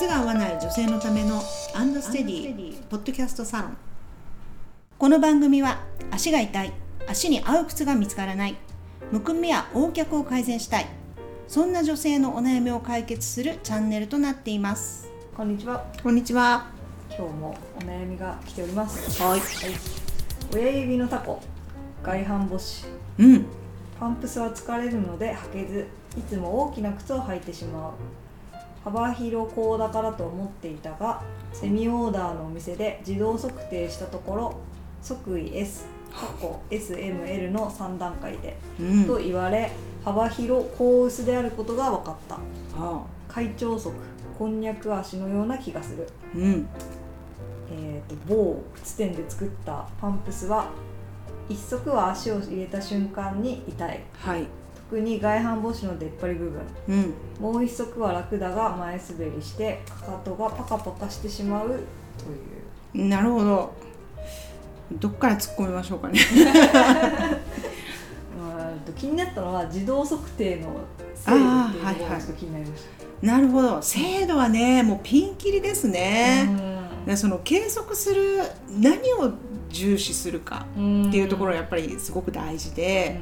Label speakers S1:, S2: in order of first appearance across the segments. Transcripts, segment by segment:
S1: 靴が合わない女性のためのアンドステディポッドキャストサロン。この番組は足が痛い足に合う靴が見つからないむくみや横脚を改善したいそんな女性のお悩みを解決するチャンネルとなっています。
S2: こんにちは。
S1: こんにちは。
S2: 今日もお悩みが来ております。
S1: はい。
S2: 親指のタコ、外反母趾、
S1: うん。
S2: パンプスは疲れるので履けず、いつも大きな靴を履いてしまう。幅広高だからと思っていたが、セミオーダーのお店で自動測定したところ、即位 S、過去 SML の3段階で、
S1: うん。
S2: と言われ、幅広高薄であることが分かった。
S1: あ
S2: 会長足、こんにゃく足のような気がする。
S1: うん。
S2: えー、と某靴店で作ったパンプスは一足は足を入れた瞬間に痛い。
S1: はい
S2: 特に外反母趾の出っ張り部分。
S1: うん。
S2: もう一足は楽だが前滑りしてかかとがパカパカしてしまうという。
S1: なるほど。どっから突っ込みましょうかね。
S2: 気になったのは自動測定の精度っていうところ
S1: あーはいはい。
S2: がちょっと気になりました、
S1: なるほど。精度はねもうピンキリですね、
S2: うん。
S1: でその計測する何を重視するかっていうところがやっぱりすごく大事で、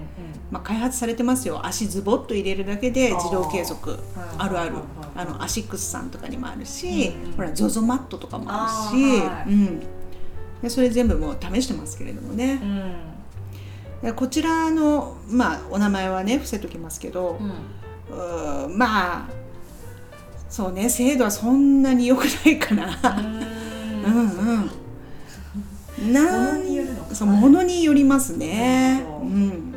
S1: まあ、開発されてますよ。足ズボッと入れるだけで自動計測
S2: あ
S1: るある。
S2: はい
S1: あのアシックスさんとかにもあるし、
S2: うんうん
S1: ほら ZOZO マットとかもあるし、
S2: はい。
S1: うん、でそれ全部もう試してますけれどもね。
S2: う、ん。
S1: でこちらの、まあ、お名前はね伏せときますけど、うーんまあそうね精度はそんなに良くないかな。うん うん。な
S2: 物によるのかな
S1: そう物によりますね。うん。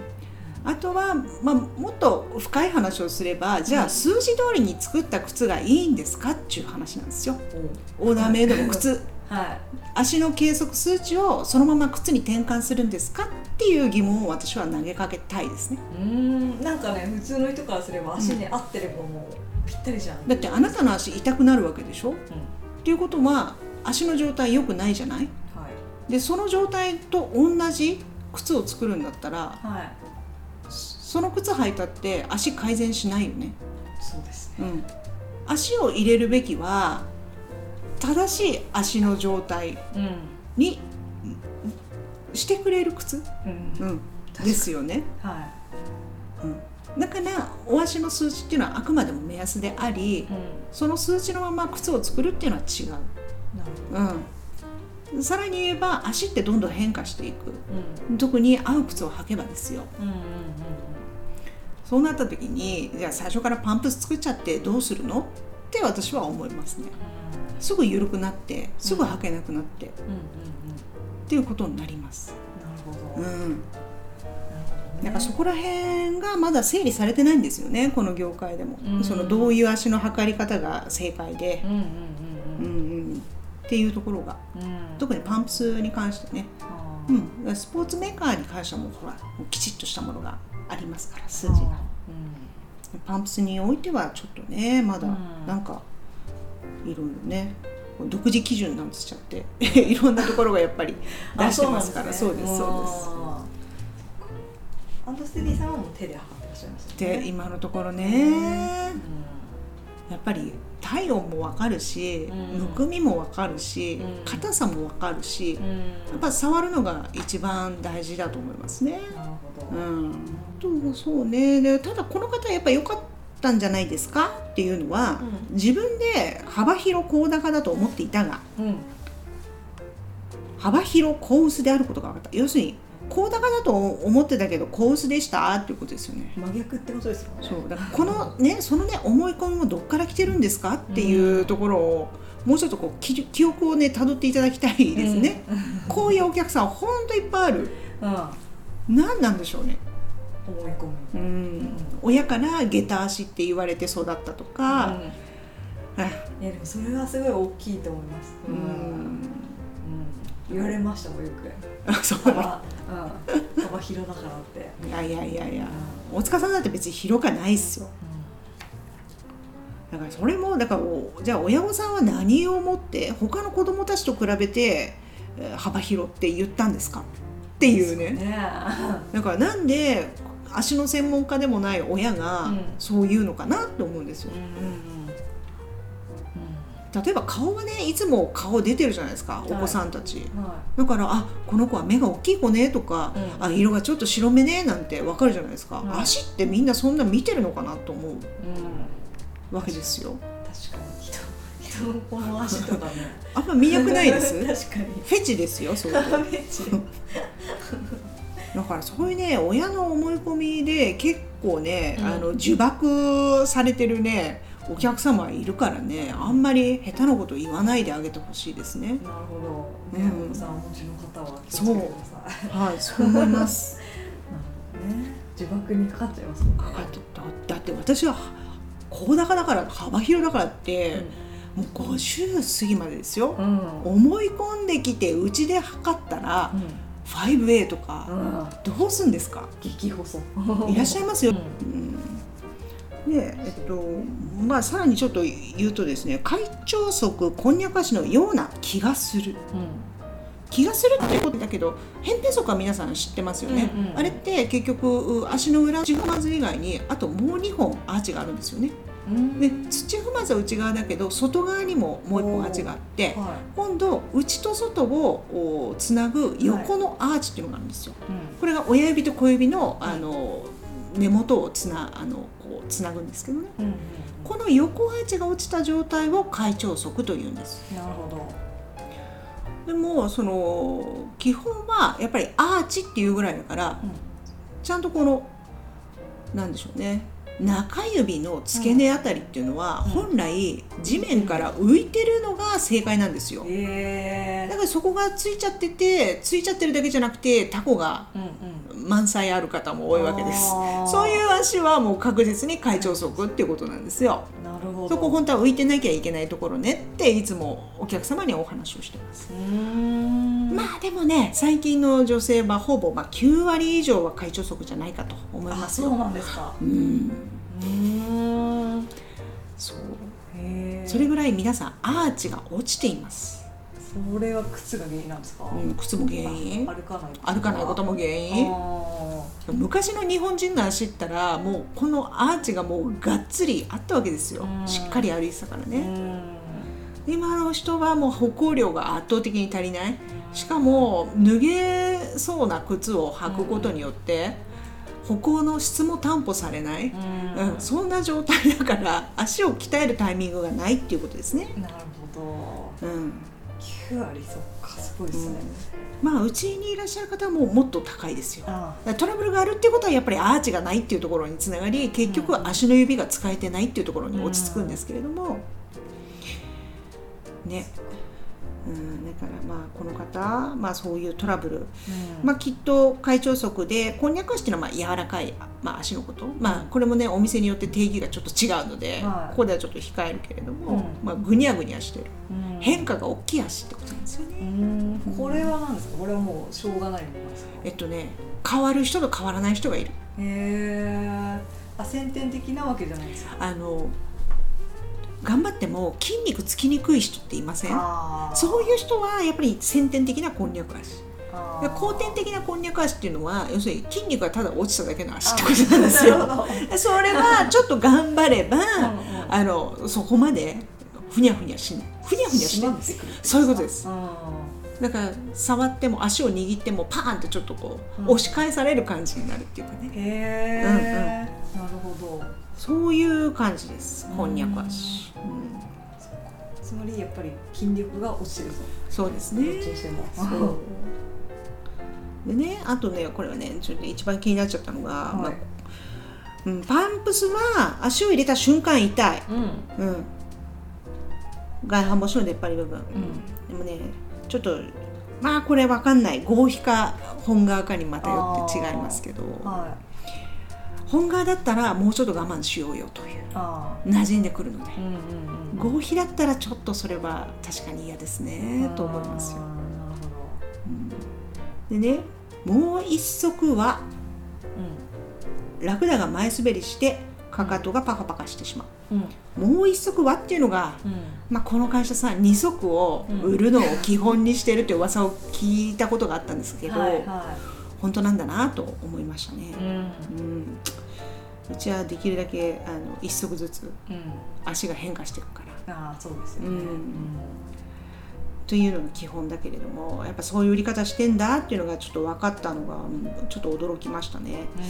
S1: あとは、まあ、もっと深い話をすればじゃあ数字通りに作った靴がいいんですかっていう話なんですよ。オーダーメイドの靴。
S2: はい。
S1: 足の計測数値をそのまま靴に転換するんですかっていう疑問を私は投げかけたいですね。
S2: うーん。なんかね普通の人からすれば足に合ってればもうぴったりじゃん、
S1: だってあなたの足痛くなるわけでしょ？っ
S2: うん。
S1: ていうことは足の状態良くないじゃない？でその状態と同じ靴を作るんだったら
S2: はい。
S1: その靴履いたって足改善しないよね、
S2: そうですね。
S1: うん、足を入れるべきは正しい足の状態
S2: うん。
S1: にしてくれる靴、
S2: うん。
S1: うん、ですよね、
S2: は
S1: うん、だからお足の数値っていうのはあくまでも目安であり
S2: い、うん、
S1: その数値のまま靴を作るっていうのは違う、
S2: なるほど。
S1: うん、さらに言えば足ってどんどん変化していく。
S2: うん。
S1: 特に合う靴を履けばですよ。
S2: うんうん
S1: そうなった時にじゃあ最初からパンプス作っちゃってどうするの？って私は思いますね。すぐ緩くなってすぐ履けなくなって、っ
S2: うん。うんうんうん。
S1: ていうことになります。
S2: なるほど、
S1: うん。
S2: な
S1: んかそこら辺がまだ整理されてないんですよねこの業界でも、
S2: うん。
S1: そのどういう足の測り方が正解で。
S2: う、んうん
S1: うん
S2: うん。
S1: うん、っていうところが
S2: うん。うん
S1: 特にパンプスに関してね、うん、スポーツメーカーに関してはもうほらきちっとしたものがありますから数字が。
S2: うん。
S1: パンプスにおいてはちょっとねまだ
S2: うん。
S1: なんかいろいろね独自基準なんつっちゃって いろんなところがやっぱり 出してますから。そうですそうです。
S2: アンドステディさんはもう手で測ってらっしゃいますよね。
S1: で今のところね。
S2: う
S1: やっぱり体温もわかるし
S2: うん。
S1: むくみもわかるし
S2: うん。
S1: 硬さもわかるしやっぱ触るのが一番大事だと思いますね。
S2: なるほ
S1: う
S2: ど、
S1: ん、とそうね。でただこの方やっぱ良かったんじゃないですか？っていうのは、
S2: う
S1: 自分で幅広高高だと思っていたが
S2: うん。
S1: 幅広高薄であることが分かった。要するに高高だと思ってたけど高薄でしたっていうことですよね。
S2: 真逆ってことですよね。
S1: そう。だからこのねそのね思い込みもどっから来てるんですかっていうところをもうちょっとこう記記憶をね辿っていただきたいですね。こういうお客さんほんといっぱいある。
S2: うん、うん、
S1: 何なんでしょうね。
S2: 思い込み。
S1: うん、親から下駄足って言われて育ったとか、あ
S2: うん、いやでもそれはすごい大きいと思います。
S1: う
S2: うん。
S1: ん、
S2: 言われましたもんよく。
S1: あそう。
S2: 幅,、うん、幅広だからって、
S1: いやいやいやいや。大塚さんだって別に広かないっすよ。だからそれもだからおじゃあ親御さんは何をもって他の子供たちと比べてえー幅広って言ったんですか？っていうね。
S2: ね。
S1: だからなんで足の専門家でもない親が
S2: うん。
S1: そう言うのかなって思うんですよ。
S2: うんうんうん
S1: 例えば顔はねいつも顔出てるじゃないですか、
S2: い。
S1: お子さんたち。
S2: は
S1: だからあこの子は目が大きい子ねとか、
S2: うん。
S1: あ色がちょっと白目ねなんてわかるじゃないですか、
S2: はい
S1: 足ってみんなそんな見てるのかなと思う。
S2: い、うん、
S1: わけですよ。
S2: 確かに。人人のこの足とかね。
S1: あんま見なくないです？
S2: 確かに。
S1: フェチですよそう だからそういうね親の思い込みで結構ね、
S2: うん。
S1: あの呪縛されてるねお客様いるからねあんまり下手なこと言わないであげてほしいですね。
S2: なるほど、ね
S1: うん。
S2: お子さんお持ちの方は気をつけてください。
S1: はいそう思います。
S2: なるほどね。呪縛にかかっちゃいます
S1: かかってだだって私は高高だから幅広だからって、もう50過ぎまでですよ、
S2: うん。うん
S1: 思い込んできてうちで測ったら、5A とか、
S2: うん。
S1: どうすんですか？
S2: 激細。
S1: いらっしゃいますよ、
S2: うん。
S1: うんでえっとまあさらにちょっと言うとですね会長足こんにゃく足のような気がする。気がするっていうことだけど扁平足は皆さん知ってますよね、
S2: うんうん
S1: あれって結局足の裏土踏まず以外にあともう2本アーチがあるんですよね。
S2: うん。
S1: で土踏まずは内側だけど外側にももう1本アーチがあって
S2: は
S1: 今度内と外をおつなぐ横のアーチっていうのがあるんですよ、
S2: い、うん。
S1: これが親指と小指のあの根元をつなあのこうつなぐんですけどね。
S2: うんうん。
S1: この横アーチが落ちた状態を開腸足というんです。
S2: なるほど。
S1: でもその基本はやっぱりアーチっていうぐらいだから
S2: うん。
S1: ちゃんとこのなんでしょうね。中指の付け根あたりっていうのは
S2: うん。
S1: 本来地面から浮いてるのが正解なんですよ。
S2: え
S1: だからそこがついちゃっててついちゃってるだけじゃなくてタコが満載ある方も多いわけです。そういう足はもう確実に会長足っていうことなんですよ。
S2: なるほど。
S1: そこ本当は浮いてなきゃいけないところねっていつもお客様にはお話をしてます。まあでもね最近の女性はほぼまあ9割以上は会長足じゃないかと思い
S2: あ
S1: ますよ。
S2: そうなんですか。
S1: うん。
S2: うーん。
S1: そう。それぐらい皆さんアーチが落ちています、
S2: それは靴が原因なんですか、
S1: うん、靴も原因？
S2: あ歩かない
S1: 歩かないことも原因？
S2: あ
S1: 昔の日本人の足ったらもうこのアーチがもうがっつりあったわけですよ。
S2: うん。
S1: しっかり歩いてたから
S2: ー
S1: ね今の人はもう歩行量が圧倒的に足りない。しかも脱げそうな靴を履くことによって歩行の質も担保されない、
S2: うん。
S1: うん、そんな状態だから足を鍛えるタイミングがないっていうことですね。
S2: なるほど。
S1: うん
S2: 9割そっかすごいですね、
S1: まあうちにいらっしゃる方はもうもっと高いですよ。トラブルがあるっていうことはやっぱりアーチがないっていうところにつながり結局
S2: うん
S1: 足の指が使えてないっていうところに落ち着くんですけれども、ね、うん、だからまあこの方、まあ、そういうトラブル、
S2: うん。
S1: まあ、きっと会長足でこんにゃく足っていうのはまあ柔らかい、まあ、足のこと、まあ、これもねお店によって定義がちょっと違うので、
S2: はい。
S1: ここではちょっと控えるけれども、
S2: うん。
S1: まあ、ぐにゃぐにゃしてる。
S2: うん
S1: 変化が大きい足ってことなんですよね。
S2: うん。これは何ですか？これはもうしょうがないものですか？
S1: えっとね変わる人と変わらない人がいる。
S2: へえあ先天的なわけじゃないですか？
S1: あの頑張っても筋肉つきにくい人っていません？そういう人はやっぱり先天的なこんにゃく足。後天的なこんにゃく足っていうのは要するに筋肉がただ落ちただけの足ってこと なんですよ。それはちょっと頑張れば、
S2: うん。
S1: あのそこまでふにゃふにゃしない。ふにゃふにゃしないそういうことです。
S2: うん。
S1: だから触っても足を握ってもパーンってちょっとこう、
S2: うん。
S1: 押し返される感じになるっていうかね。
S2: へえ、
S1: うんうん。
S2: なるほど。
S1: そういう感じです。
S2: うん。
S1: こんにゃく足、うん。
S2: つまりやっぱり筋力が落ちてるぞ。
S1: そうですね。でねあとねこれはねちょっと一番気になっちゃったのが、まあうん、パンプスは足を入れた瞬間痛い、
S2: うん。
S1: うん、外反母趾の出っ張り部分、
S2: ん。
S1: でもねちょっとまあこれわかんない。合皮か本側かにまたよって違いますけど。
S2: はい。
S1: 本側だったらもうちょっと我慢しようよという。
S2: あ
S1: 馴染んでくるので。
S2: ーうんうんうん。
S1: 合皮だったらちょっとそれは確かに嫌ですねと思いますよ。でねもう一足は
S2: う
S1: ラクダが前滑りしてかかとがパカパカしてしま
S2: んうん。
S1: うもう一足はっていうのが、
S2: うん。
S1: まあ、この会社さ二足を売るのを基本にしてるって噂を聞いたことがあったんですけど、
S2: はいは
S1: 本当なんだなと思いましたね。
S2: い、うん。
S1: うちはできるだけあの一足ずつ
S2: うん。
S1: 足が変化していくから。
S2: ああそうですよね。
S1: うんというのが基本だけれどもやっぱそういう売り方してんだっていうのがちょっと分かったのがうんちょっと驚きましたね。
S2: うん。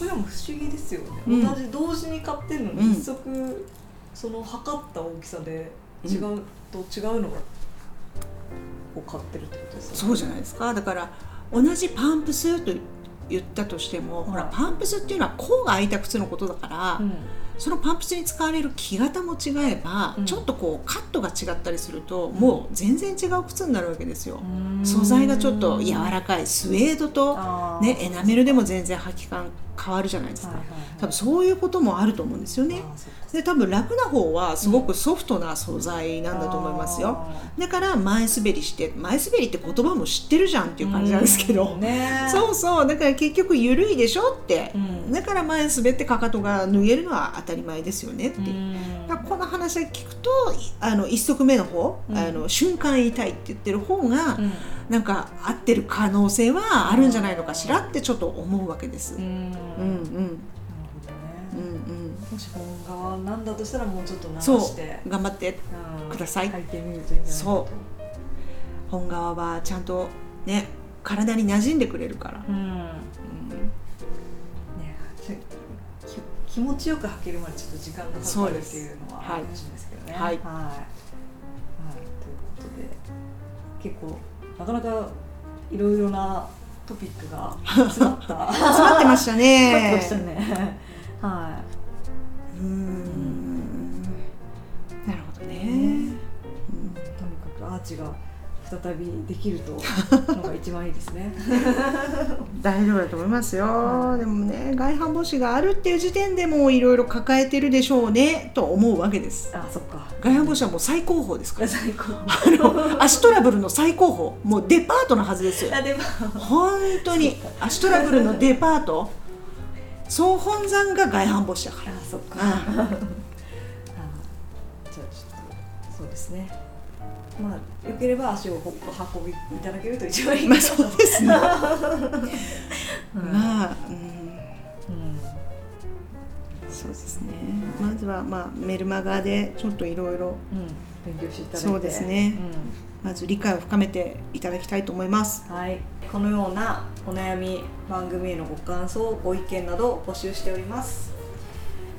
S2: これでも不思議ですよね、
S1: うん。
S2: 同じ同時に買ってるの
S1: うん。
S2: に一足その測った大きさで違うと違うのを買ってるってことですよね。
S1: そうじゃないですか。だから同じパンプスと言ったとしても、ほら
S2: はい
S1: パンプスっていうのは甲が開いた靴のことだから、
S2: うん
S1: そのパンプスに使われる木型も違えば、
S2: うん。
S1: ちょっとこうカットが違ったりすると、もう全然違う靴になるわけですよ。
S2: うん。
S1: 素材がちょっと柔らかい。スウェードと、ね、エナメルでも全然履き感変わるじゃないですか、多分そういうこともあると思うんですよね。で多分楽な方はすごくソフトな素材なんだと思いますよ。
S2: あ
S1: だから前滑りして前滑りって言葉も知ってるじゃんって
S2: ー
S1: いう感じなんですけど、
S2: うん。ね
S1: そうそう。だから結局緩いでしょって、
S2: うん。
S1: だから前滑ってかかとが脱げるのは当たり前ですよねって、
S2: うん。
S1: だからこの話を聞くといあの一足目の方、
S2: うん。
S1: あの瞬間痛いって言ってる方が、
S2: うん
S1: なんか合ってる可能性はあるんじゃないのかしらってちょっと思うわけです。うん。
S2: うん
S1: うん。
S2: もし本側なんだとしたらもうちょっと
S1: うん、
S2: 直
S1: そ
S2: して。
S1: う。頑張って
S2: うん。
S1: ください。そ本側はちゃんとね体に馴染んでくれるから。
S2: うん。
S1: うん。
S2: ねき気持ちよく履けるまでちょっと時間がかかるっていうのはあるかもしれないですけどね。
S1: はい。
S2: はい、はい。ということで結構なかなかいろいろなトピックが 詰まった
S1: 詰まってましたね。
S2: 詰まってましたね。は
S1: うーんなるほどね。
S2: い。とにかくアーチが再びできると のが一番いいですね。
S1: 大丈夫だと思いますよ、
S2: はい
S1: でもね外反母趾があるっていう時点でもういろいろ抱えてるでしょうねと思うわけです
S2: あ、そっか。
S1: 外反母趾はもう最高峰ですから
S2: 最高。
S1: あの足トラブルの最高峰もうデパートのはずですよ。本当に足トラブルのデパート総本山が外反母趾だから
S2: あ、そっか。
S1: あ
S2: あじゃあちょっとそうですね。まあ良ければ足をほっと運びいただけると一番いい。
S1: まあそうですね
S2: うん
S1: まあ、うん、
S2: うん
S1: そうですねまずはまあメルマガでちょっといろいろ
S2: うん勉強していただいて。
S1: そうですね
S2: う
S1: まず理解を深めていただきたいと思います
S2: んはい。このようなお悩み番組へのご感想ご意見などを募集しております。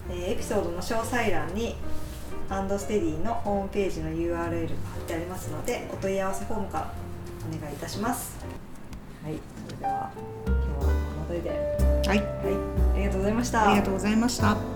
S2: えーエピソードの詳細欄にステディのホームページの URL が貼ってありますのでお問い合わせフォームからお願いいたします。はい。それでは今日はこの辺りで。
S1: はい
S2: はい、ありがとうございました。
S1: ありがとうございました